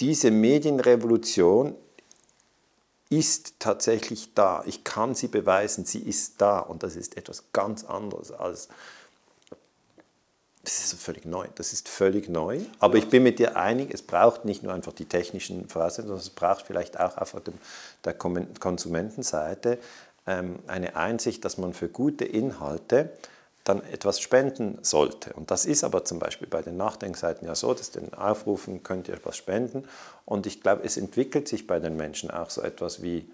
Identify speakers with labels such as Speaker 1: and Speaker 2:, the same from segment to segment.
Speaker 1: diese Medienrevolution ist tatsächlich da. Ich kann sie beweisen, sie ist da. Und das ist etwas ganz anderes als. Das ist völlig neu. Das ist völlig neu. Aber ich bin mit dir einig, es braucht nicht nur einfach die technischen Voraussetzungen, sondern es braucht vielleicht auch auf der Konsumentenseite ähm, eine Einsicht, dass man für gute Inhalte dann etwas spenden sollte. Und das ist aber zum Beispiel bei den Nachdenkseiten ja so, dass den Aufrufen könnt ihr etwas spenden. Und ich glaube, es entwickelt sich bei den Menschen auch so etwas wie,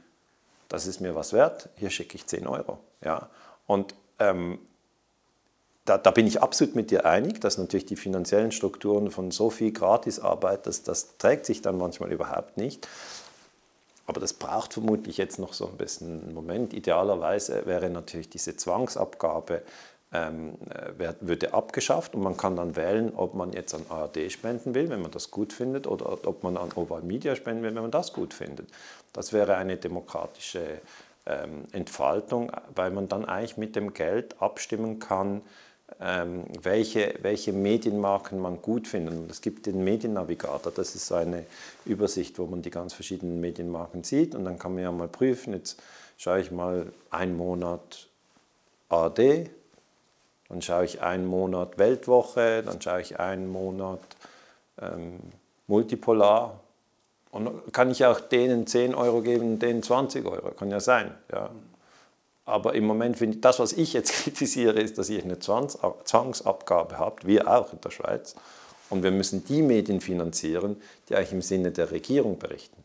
Speaker 1: das ist mir was wert, hier schicke ich 10 Euro. Ja? Und ähm, da, da, bin ich absolut mit dir einig, dass natürlich die finanziellen Strukturen von so viel Gratisarbeit, das, das trägt sich dann manchmal überhaupt nicht. Aber das braucht vermutlich jetzt noch so ein bisschen einen Moment. Idealerweise wäre natürlich diese Zwangsabgabe ähm, würde abgeschafft und man kann dann wählen, ob man jetzt an ARD spenden will, wenn man das gut findet, oder ob man an Oval Media spenden will, wenn man das gut findet. Das wäre eine demokratische ähm, Entfaltung, weil man dann eigentlich mit dem Geld abstimmen kann, ähm, welche, welche Medienmarken man gut findet. Und es gibt den Mediennavigator, das ist so eine Übersicht, wo man die ganz verschiedenen Medienmarken sieht und dann kann man ja mal prüfen, jetzt schaue ich mal einen Monat ARD, dann schaue ich einen Monat Weltwoche, dann schaue ich einen Monat ähm, Multipolar. Und kann ich auch denen 10 Euro geben, denen 20 Euro. Kann ja sein. Ja. Aber im Moment finde ich, das, was ich jetzt kritisiere, ist, dass ihr eine Zwangsabgabe habt, wir auch in der Schweiz. Und wir müssen die Medien finanzieren, die eigentlich im Sinne der Regierung berichten.